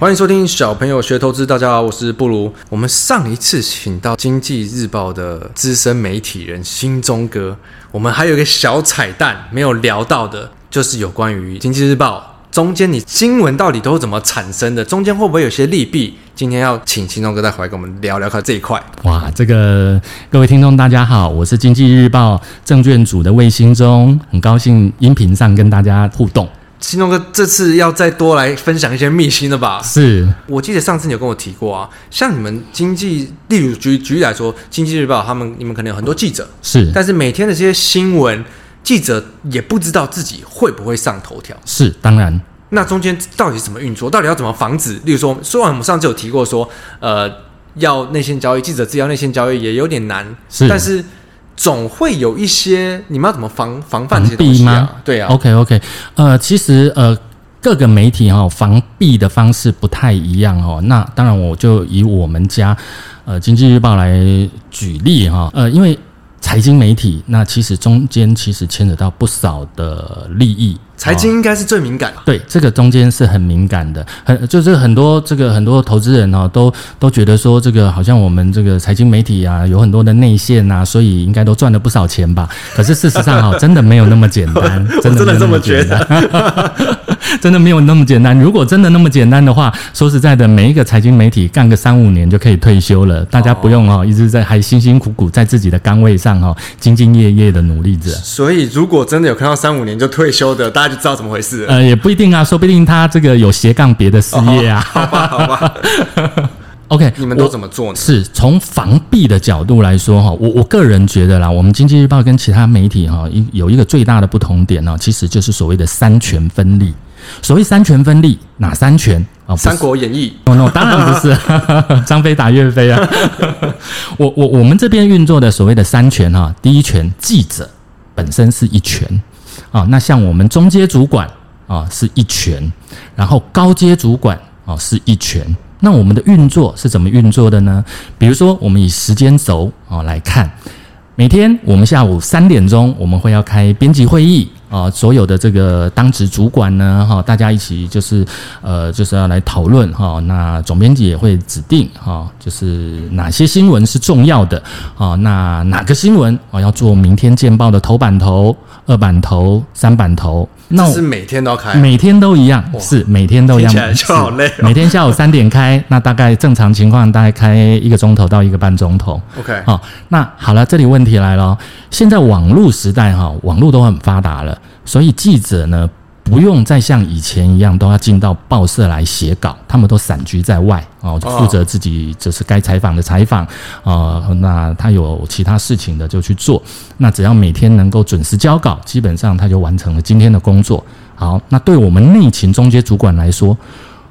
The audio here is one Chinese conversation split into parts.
欢迎收听小朋友学投资。大家好，我是布鲁。我们上一次请到《经济日报》的资深媒体人兴中哥，我们还有一个小彩蛋没有聊到的，就是有关于《经济日报》中间你新闻到底都是怎么产生的，中间会不会有些利弊？今天要请兴中哥再回来跟我们聊聊看这一块。哇，这个各位听众大家好，我是《经济日报》证券组的魏兴中，很高兴音频上跟大家互动。兴中哥这次要再多来分享一些秘辛了吧？是，我记得上次你有跟我提过啊，像你们经济，例如举举例来说，《经济日报》他们你们可能有很多记者，是，但是每天的这些新闻，记者也不知道自己会不会上头条，是，当然，那中间到底怎么运作？到底要怎么防止？例如说，虽然我们上次有提过说，呃，要内线交易，记者自己要内线交易也有点难，是，但是。总会有一些，你们要怎么防防范这些东西啊？对啊，OK OK，呃，其实呃，各个媒体哈、哦、防弊的方式不太一样哦。那当然，我就以我们家呃《经济日报》来举例哈、哦，呃，因为。财经媒体，那其实中间其实牵扯到不少的利益。财经应该是最敏感的。对，这个中间是很敏感的，很就是很多这个很多投资人哦，都都觉得说这个好像我们这个财经媒体啊，有很多的内线啊，所以应该都赚了不少钱吧？可是事实上哈，真的没有那么简单，真的，真的这么觉得，真的没有那么简单。如果真的那么简单的话，说实在的，每一个财经媒体干个三五年就可以退休了，大家不用哦，一直在还辛辛苦苦在自己的岗位上哦，兢兢业业的努力着。所以，如果真的有看到三五年就退休的，大家就知道怎么回事了。呃，也不一定啊，说不定他这个有斜杠别的事业啊。好吧，好吧。OK，你们都怎么做呢？是从防弊的角度来说哈，我我个人觉得啦，我们经济日报跟其他媒体哈，一有一个最大的不同点呢，其实就是所谓的三权分立。所谓三权分立，哪三权啊？《三国演义》哦，no，当然不是，张飞打岳飞啊。我我我们这边运作的所谓的三权哈，第一权记者本身是一权啊，那像我们中阶主管啊是一权，然后高阶主管啊是一权。那我们的运作是怎么运作的呢？比如说，我们以时间轴啊来看，每天我们下午三点钟我们会要开编辑会议。啊，所有的这个当值主管呢，哈，大家一起就是，呃，就是要来讨论哈。那总编辑也会指定哈，就是哪些新闻是重要的啊？那哪个新闻啊要做明天见报的头版头、二版头、三版头？那是每天都要开，每天都一样，是每天都一样。听起来就好累哦。每天下午三点开，那大概正常情况大概开一个钟头到一个半钟头。OK，好，那好了，这里问题来了。现在网络时代哈，网络都很发达了。所以记者呢，不用再像以前一样都要进到报社来写稿，他们都散居在外哦，就负责自己就是该采访的采访啊。那他有其他事情的就去做。那只要每天能够准时交稿，基本上他就完成了今天的工作。好，那对我们内勤中间主管来说，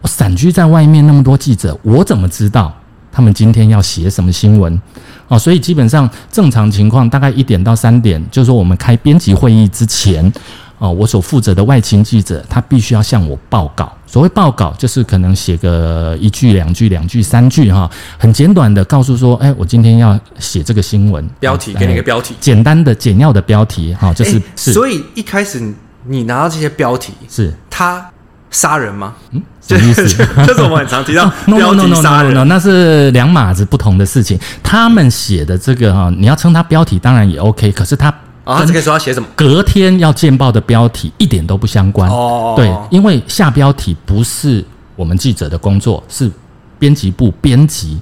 我散居在外面那么多记者，我怎么知道他们今天要写什么新闻？哦，所以基本上正常情况大概一点到三点，就是说我们开编辑会议之前，哦，我所负责的外勤记者他必须要向我报告。所谓报告，就是可能写个一句、两句、两句、三句哈，很简短的告诉说，哎，我今天要写这个新闻，标题给你个标题，简单的、简要的标题哈，就是是。所以一开始你拿到这些标题，是他。杀人吗？嗯，什么意思？就 是我们很常提到 标题杀人，那是两码子不同的事情。他们写的这个哈，你要称他标题当然也 OK，可是他啊，这个时候要写什么？隔天要见报的标题一点都不相关哦。对，因为下标题不是我们记者的工作，是编辑部编辑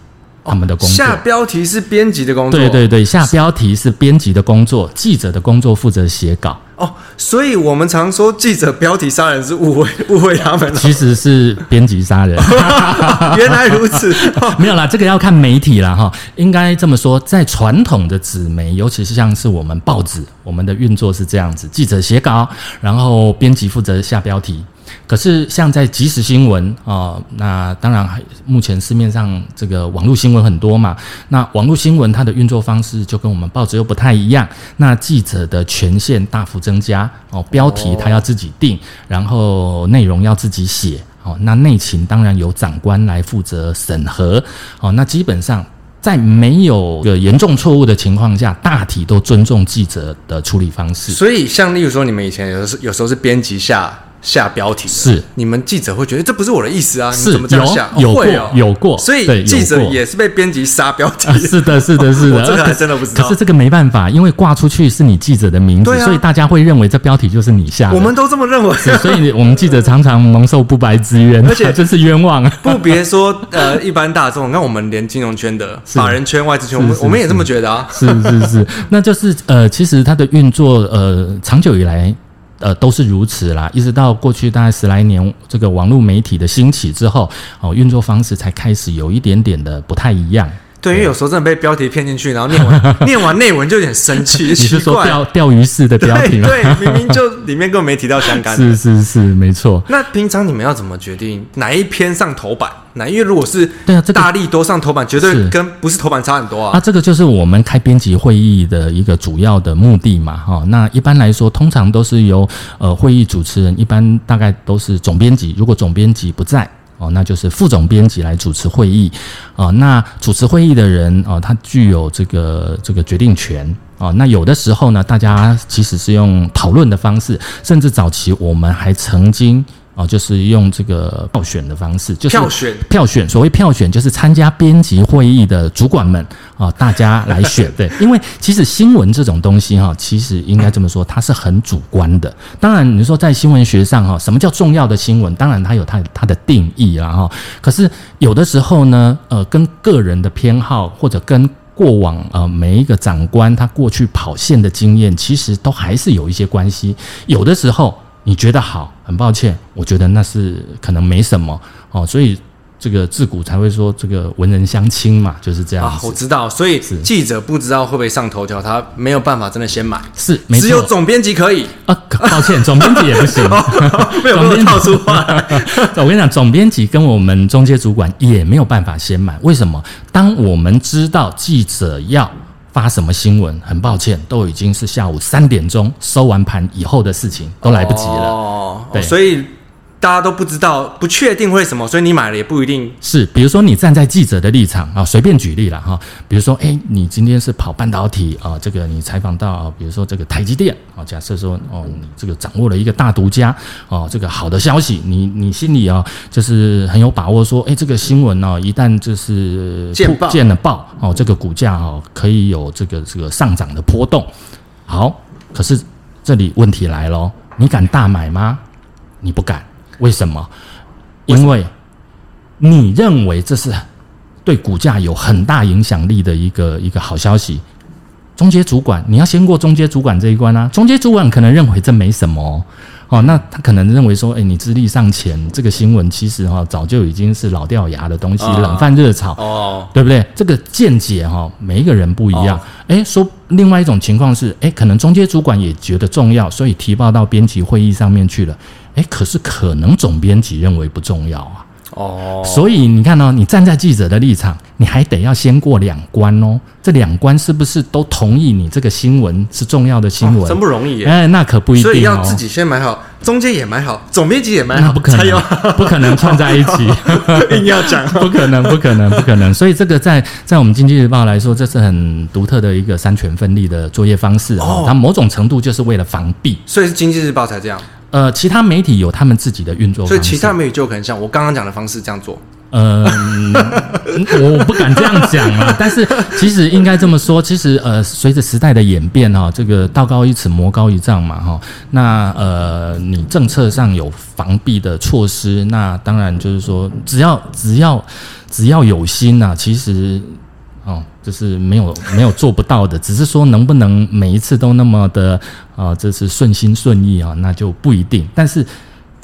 他们的工作。下标题是编辑的工作，对对对，下标题是编辑的工作，记者的工作负责写稿。哦，所以我们常说记者标题杀人是误会误会他们，其实是编辑杀人。原来如此，没有啦，这个要看媒体啦哈。应该这么说，在传统的纸媒，尤其是像是我们报纸，我们的运作是这样子：记者写稿，然后编辑负责下标题。可是，像在即时新闻啊，那当然，目前市面上这个网络新闻很多嘛。那网络新闻它的运作方式就跟我们报纸又不太一样。那记者的权限大幅增加哦，标题他要自己定，然后内容要自己写哦。那内勤当然由长官来负责审核哦。那基本上在没有个严重错误的情况下，大体都尊重记者的处理方式。所以，像例如说，你们以前有时有时候是编辑下。下标题，是你们记者会觉得这不是我的意思啊？是你怎么这样下？有有过、哦、有过，所以记者也是被编辑杀标题、啊。是的，是的，是的，这个还真的不知道。可是这个没办法，因为挂出去是你记者的名字，啊、所以大家会认为这标题就是你下的。我们都这么认为，所以我们记者常常蒙受不白之冤，而且 真是冤枉啊。不别说呃，一般大众，那我们连金融圈的、法人圈、外资圈，我们我们也这么觉得啊。是是是，那就是呃，其实它的运作呃，长久以来。呃，都是如此啦，一直到过去大概十来年，这个网络媒体的兴起之后，哦，运作方式才开始有一点点的不太一样。对，因为有时候真的被标题骗进去，然后念完 念完内文就有点生气。你是说钓钓鱼式的标题吗？对，对，明明就里面根本没提到香港。是是是，没错。那平常你们要怎么决定哪一篇上头版？哪？因为如果是对啊，这个大力多上头版，绝对跟不是头版差很多啊。啊，这个就是我们开编辑会议的一个主要的目的嘛。哈，那一般来说，通常都是由呃会议主持人，一般大概都是总编辑。如果总编辑不在。哦，那就是副总编辑来主持会议，哦，那主持会议的人，哦，他具有这个这个决定权，哦，那有的时候呢，大家其实是用讨论的方式，甚至早期我们还曾经。哦，就是用这个票选的方式，就是票选票选。所谓票选，就是参加编辑会议的主管们啊，大家来选。对，因为其实新闻这种东西哈，其实应该这么说，它是很主观的。当然，你说在新闻学上哈，什么叫重要的新闻？当然，它有它它的定义啦哈。可是有的时候呢，呃，跟个人的偏好或者跟过往呃每一个长官他过去跑线的经验，其实都还是有一些关系。有的时候。你觉得好，很抱歉，我觉得那是可能没什么哦，所以这个自古才会说这个文人相轻嘛，就是这样啊。我知道，所以记者不知道会不会上头条，他没有办法真的先买，是，只有总编辑可以啊。抱歉，总编辑也不行，没有套出话。我跟你讲，总编辑跟我们中介主管也没有办法先买，为什么？当我们知道记者要。发什么新闻？很抱歉，都已经是下午三点钟收完盘以后的事情，都来不及了。哦，对，所以。大家都不知道，不确定会什么，所以你买了也不一定是。比如说，你站在记者的立场啊，随便举例了哈。比如说，哎，你今天是跑半导体啊，这个你采访到，比如说这个台积电啊，假设说哦，你这个掌握了一个大独家哦，这个好的消息，你你心里啊就是很有把握，说，哎，这个新闻呢，一旦就是见报见了报哦，这个股价哦可以有这个这个上涨的波动。好，可是这里问题来了，你敢大买吗？你不敢。为什么？因为你认为这是对股价有很大影响力的一个一个好消息。中介主管，你要先过中介主管这一关啊。中介主管可能认为这没什么。那他可能认为说，哎，你资历尚浅，这个新闻其实哈早就已经是老掉牙的东西，冷饭热炒，哦，对不对？这个见解哈，每一个人不一样。哎，说另外一种情况是，哎，可能中介主管也觉得重要，所以提报到编辑会议上面去了。哎，可是可能总编辑认为不重要啊。哦，所以你看哦，你站在记者的立场，你还得要先过两关哦。这两关是不是都同意你这个新闻是重要的新闻？真不容易耶。哎，那可不一定哦。所以要自己先买好，中间也蛮好，总编辑也蛮好，那不可能，不可能串在一起。硬要讲，不可能，不可能，不可能。所以这个在在我们经济日报来说，这是很独特的一个三权分立的作业方式哦。它某种程度就是为了防弊，所以是经济日报才这样。呃，其他媒体有他们自己的运作方式，所以其他媒体就可能像我刚刚讲的方式这样做。呃，我不敢这样讲啊，但是其实应该这么说，其实呃，随着时代的演变哈，这个道高一尺，魔高一丈嘛哈，那呃，你政策上有防避的措施，那当然就是说，只要只要只要有心呐、啊，其实。哦，就是没有没有做不到的，只是说能不能每一次都那么的啊、呃，这是顺心顺意啊，那就不一定。但是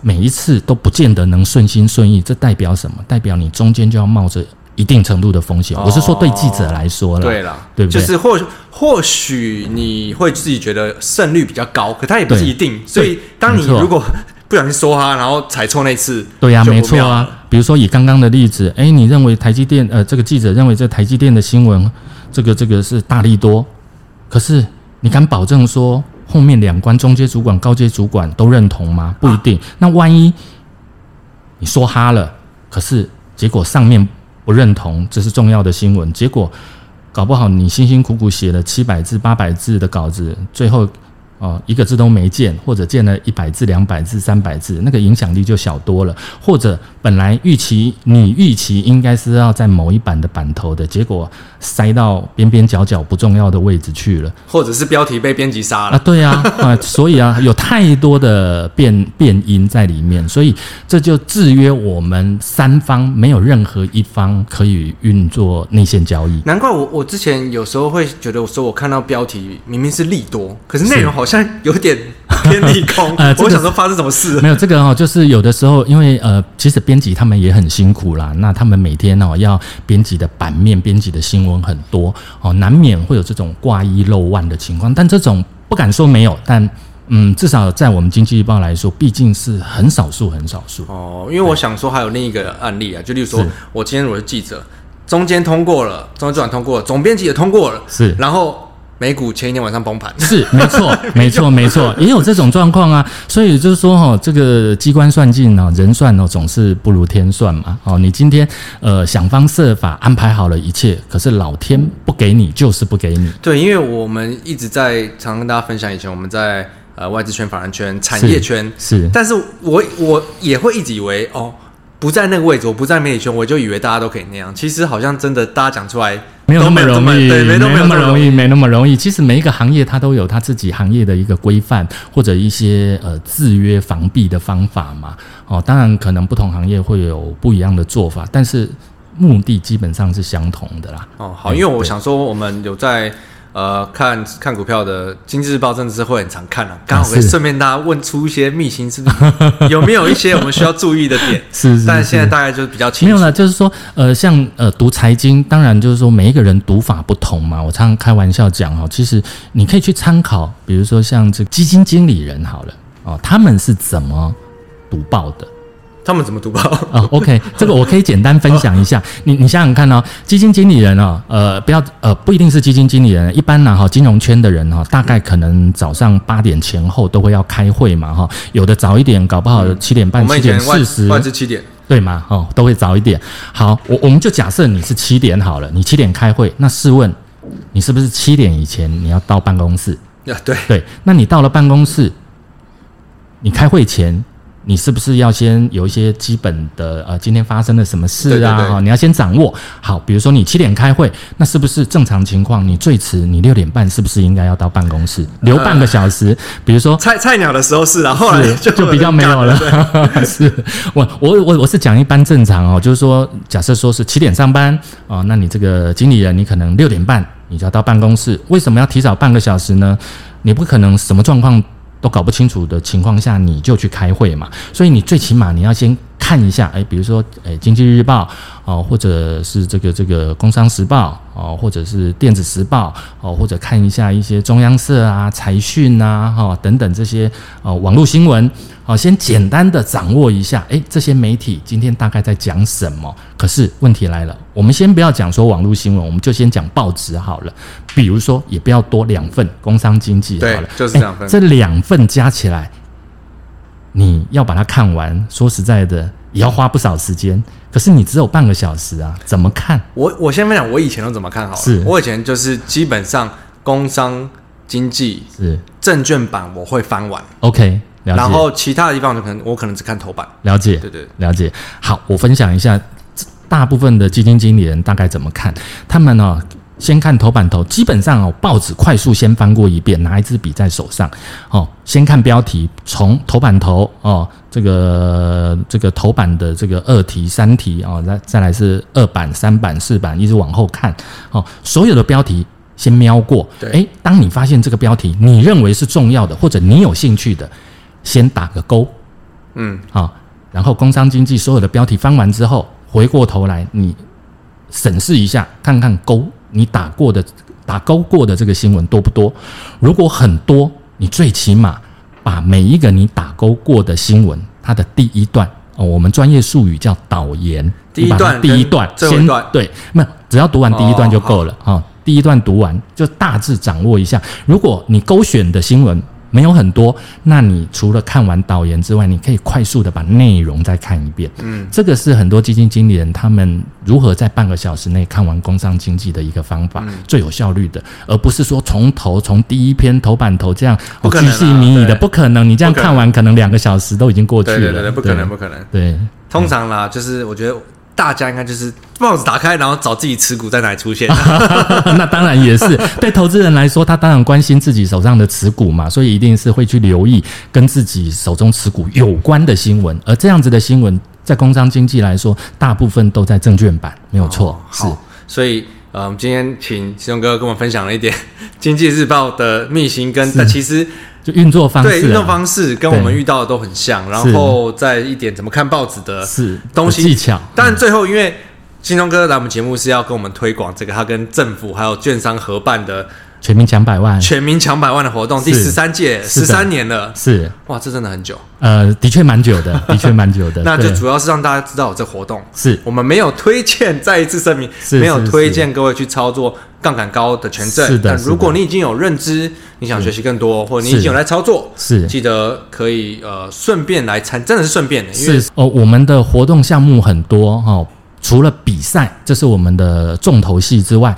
每一次都不见得能顺心顺意，这代表什么？代表你中间就要冒着一定程度的风险。哦、我是说对记者来说了，对了，对不对？就是或或许你会自己觉得胜率比较高，可它也不是一定。所以当你如果不小心说哈，然后踩错那次，对呀、啊，没错啊。比如说以刚刚的例子，哎，你认为台积电呃，这个记者认为这台积电的新闻，这个这个是大力多，可是你敢保证说后面两关中阶主管、高阶主管都认同吗？不一定。那万一你说哈了，可是结果上面不认同，这是重要的新闻，结果搞不好你辛辛苦苦写了七百字、八百字的稿子，最后。哦，一个字都没见，或者见了一百字、两百字、三百字，那个影响力就小多了。或者本来预期你预期应该是要在某一版的版头的，结果塞到边边角角不重要的位置去了，或者是标题被编辑杀了啊？对啊，啊，所以啊，有太多的变变因在里面，所以这就制约我们三方没有任何一方可以运作内线交易。难怪我我之前有时候会觉得，我说我看到标题明明是利多，可是内容好像。有点 偏利空，呃，我想说发生什么事？没有这个哦，就是有的时候，因为呃，其实编辑他们也很辛苦啦。那他们每天哦要编辑的版面、编辑的新闻很多哦，难免会有这种挂一漏万的情况。但这种不敢说没有，但嗯，至少在我们经济日报来说，毕竟是很少数、很少数哦。因为我想说，还有另一个案例啊，就例如说我今天我是记者，中间通过了，中间主管通过了，总编辑也通过了，是，然后。美股前一天晚上崩盘，是 没错，没错，没错，也有这种状况啊。所以就是说，哈，这个机关算尽啊，人算哦，总是不如天算嘛。哦，你今天呃想方设法安排好了一切，可是老天不给你，就是不给你。对，因为我们一直在常跟大家分享，以前我们在呃外资圈、法人圈、产业圈是，是，但是我我也会一直以为哦。不在那个位置，我不在媒体圈，我就以为大家都可以那样。其实好像真的，大家讲出来没有那么容易，对，没那么容易，没那么容易。其实每一个行业它都有它自己行业的一个规范，或者一些呃制约防弊的方法嘛。哦，当然可能不同行业会有不一样的做法，但是目的基本上是相同的啦。哦，好，因为我想说，我们有在。呃，看看股票的《经济日报》真的是会很常看了，啊，刚好可以顺便大家问出一些秘辛，是不是？有没有一些我们需要注意的点？是，是，是，但是现在大概就是比较清楚。没有了，就是说，呃，像呃读财经，当然就是说每一个人读法不同嘛。我常常开玩笑讲哦，其实你可以去参考，比如说像这基金经理人好了哦，他们是怎么读报的。他们怎么读报？哦，OK，这个我可以简单分享一下。你你想想看哦，基金经理人哦，呃，不要呃，不一定是基金经理人，一般呢哈，金融圈的人哈，大概可能早上八点前后都会要开会嘛哈，有的早一点，搞不好七点半、七点四十，七点，对吗？哦，都会早一点。好，我我们就假设你是七点好了，你七点开会，那试问你是不是七点以前你要到办公室？啊，对对，那你到了办公室，你开会前。你是不是要先有一些基本的呃，今天发生了什么事啊？哈，你要先掌握好。比如说你七点开会，那是不是正常情况？你最迟你六点半是不是应该要到办公室留半个小时？比如说菜菜鸟的时候是啊，后来就就比较没有了。是我我我我是讲一般正常哦，就是说假设说是七点上班哦，那你这个经理人你可能六点半你就要到办公室，为什么要提早半个小时呢？你不可能什么状况？都搞不清楚的情况下，你就去开会嘛？所以你最起码你要先看一下，诶，比如说，诶，经济日报哦，或者是这个这个工商时报哦，或者是电子时报哦，或者看一下一些中央社啊、财讯啊，哈等等这些哦网络新闻。好，先简单的掌握一下，诶，这些媒体今天大概在讲什么？可是问题来了，我们先不要讲说网络新闻，我们就先讲报纸好了。比如说，也不要多两份，工商经济好了，就是两份。这两份加起来，你要把它看完，说实在的，也要花不少时间。可是你只有半个小时啊，怎么看？我我先分享我以前都怎么看好了。是我以前就是基本上工商经济是证券版我会翻完。OK。然后其他的地方就可能我可能只看头版。了解，对对，了解。好，我分享一下，大部分的基金经理人大概怎么看？他们呢、哦，先看头版头，基本上哦，报纸快速先翻过一遍，拿一支笔在手上，哦，先看标题，从头版头哦，这个这个头版的这个二题、三题哦，再再来是二版、三版、四版，一直往后看，哦，所有的标题先瞄过。对，诶，当你发现这个标题你认为是重要的，或者你有兴趣的。先打个勾，嗯，好，然后工商经济所有的标题翻完之后，回过头来你审视一下，看看勾你打过的打勾过的这个新闻多不多？如果很多，你最起码把每一个你打勾过的新闻，它的第一段哦，我们专业术语叫导言，第一段第一段先对，没有，只要读完第一段就够了啊，第一段读完就大致掌握一下。如果你勾选的新闻，没有很多，那你除了看完导言之外，你可以快速的把内容再看一遍。嗯，这个是很多基金经理人他们如何在半个小时内看完工商经济的一个方法，嗯、最有效率的，而不是说从头从第一篇头版头这样我巨细靡遗的，不可能。你这样看完，可能两个小时都已经过去了。对对对，不可能，不可能。对，通常啦，就是我觉得。大家应该就是帽子打开，然后找自己持股在哪里出现。那当然也是 对投资人来说，他当然关心自己手上的持股嘛，所以一定是会去留意跟自己手中持股有关的新闻。而这样子的新闻，在工商经济来说，大部分都在证券版，没有错。哦、是，所以呃，我们今天请启宗哥跟我们分享了一点 《经济日报》的秘辛，跟但其实。就运作方式、啊，对运作方式跟我们遇到的都很像，然后再一点怎么看报纸的是东西技巧。但最后，因为金钟哥来我们节目是要跟我们推广这个，他跟政府还有券商合办的全民抢百万、全民抢百万的活动，第十三届，十三年了，是哇，这真的很久。呃，的确蛮久的，的确蛮久的。那就主要是让大家知道有这活动，是我们没有推荐，再一次声明，没有推荐各位去操作。杠杆高的权证，是的。但如果你已经有认知，你想学习更多，或者你已经有来操作，是记得可以呃顺便来参，真的是顺便的。是哦，我们的活动项目很多哦，除了比赛，这是我们的重头戏之外，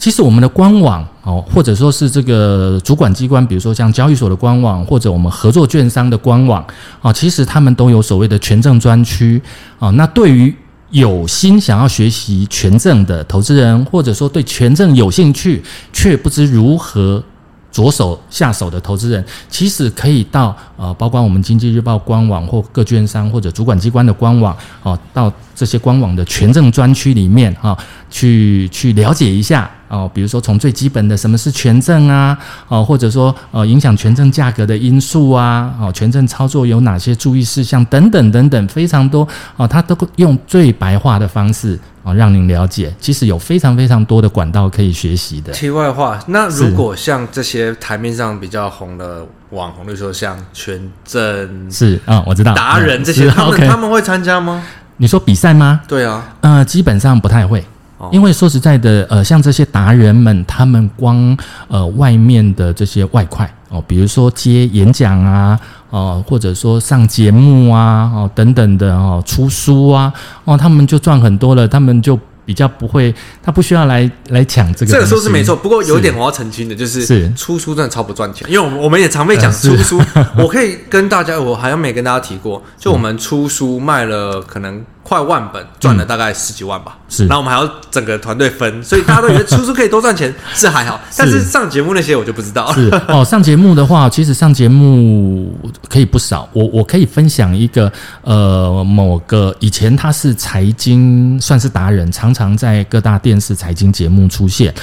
其实我们的官网哦，或者说是这个主管机关，比如说像交易所的官网，或者我们合作券商的官网啊，其实他们都有所谓的权证专区啊。那对于有心想要学习权证的投资人，或者说对权证有兴趣却不知如何着手下手的投资人，其实可以到呃，包括我们经济日报官网或各券商或者主管机关的官网哦，到这些官网的权证专区里面啊，去去了解一下。哦，比如说从最基本的什么是权证啊，哦，或者说呃影响权证价格的因素啊，哦，权证操作有哪些注意事项等等等等，非常多哦，他都用最白话的方式啊，哦，让您了解。其实有非常非常多的管道可以学习的。题外话，那如果像这些台面上比较红的网红，比如说像权证是啊，哦，我知道达人这些，他们他们会参加吗？你说比赛吗？对啊，呃，基本上不太会。因为说实在的，呃，像这些达人们，他们光呃外面的这些外快哦，比如说接演讲啊，哦、呃，或者说上节目啊，哦等等的哦，出书啊，哦，他们就赚很多了，他们就。比较不会，他不需要来来抢这个。这个说是没错，不过有一点我要澄清的，就是是出书真的超不赚钱，因为我们我们也常被讲出书。我可以跟大家，我好像没跟大家提过，就我们出书卖了可能快万本，赚了大概十几万吧。是，然后我们还要整个团队分，所以大家都觉得出书可以多赚钱，是还好。但是上节目那些我就不知道。是哦，上节目的话，其实上节目可以不少。我我可以分享一个呃，某个以前他是财经算是达人，常。常在各大电视财经节目出现，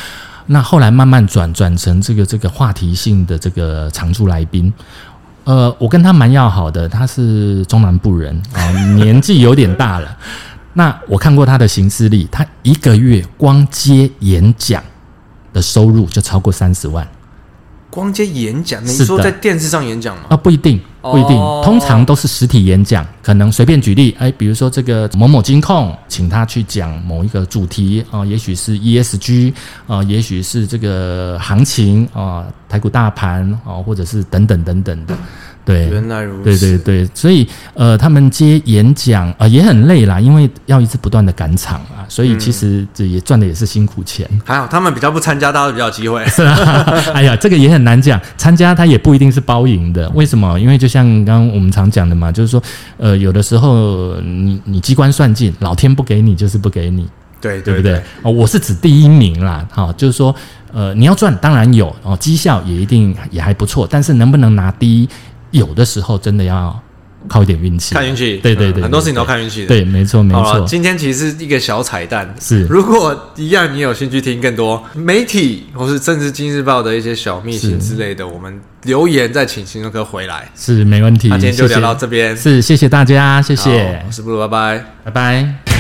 那后来慢慢转转成这个这个话题性的这个常驻来宾。呃，我跟他蛮要好的，他是中南部人啊，年纪有点大了。那我看过他的行事历，他一个月光接演讲的收入就超过三十万。光接演讲，你说在电视上演讲吗？啊，不一定，不一定，通常都是实体演讲。可能随便举例，哎，比如说这个某某金控，请他去讲某一个主题啊，也许是 ESG 啊，也许是这个行情啊，台股大盘啊，或者是等等等等的。对，原来如此。对对对，所以呃，他们接演讲呃也很累啦，因为要一直不断的赶场啊，所以其实这也赚的也是辛苦钱。还好他们比较不参加，大家比较有机会。是啊，哎呀，这个也很难讲，参加他也不一定是包赢的。为什么？因为就像刚刚我们常讲的嘛，就是说呃，有的时候你你机关算尽，老天不给你就是不给你，对对不对？哦，我是指第一名啦，哈，就是说呃，你要赚当然有哦，绩效也一定也还不错，但是能不能拿第一？有的时候真的要靠一点运气，看运气。对对对，很多事情都看运气的。对，没错没错。今天其实是一个小彩蛋，是。如果一样，你有兴趣听更多媒体或是政治《经济日报》的一些小秘辛之类的，我们留言再请启宗哥回来。是，没问题。那今天就聊到这边。是，谢谢大家，谢谢。我是布鲁，拜拜，拜拜。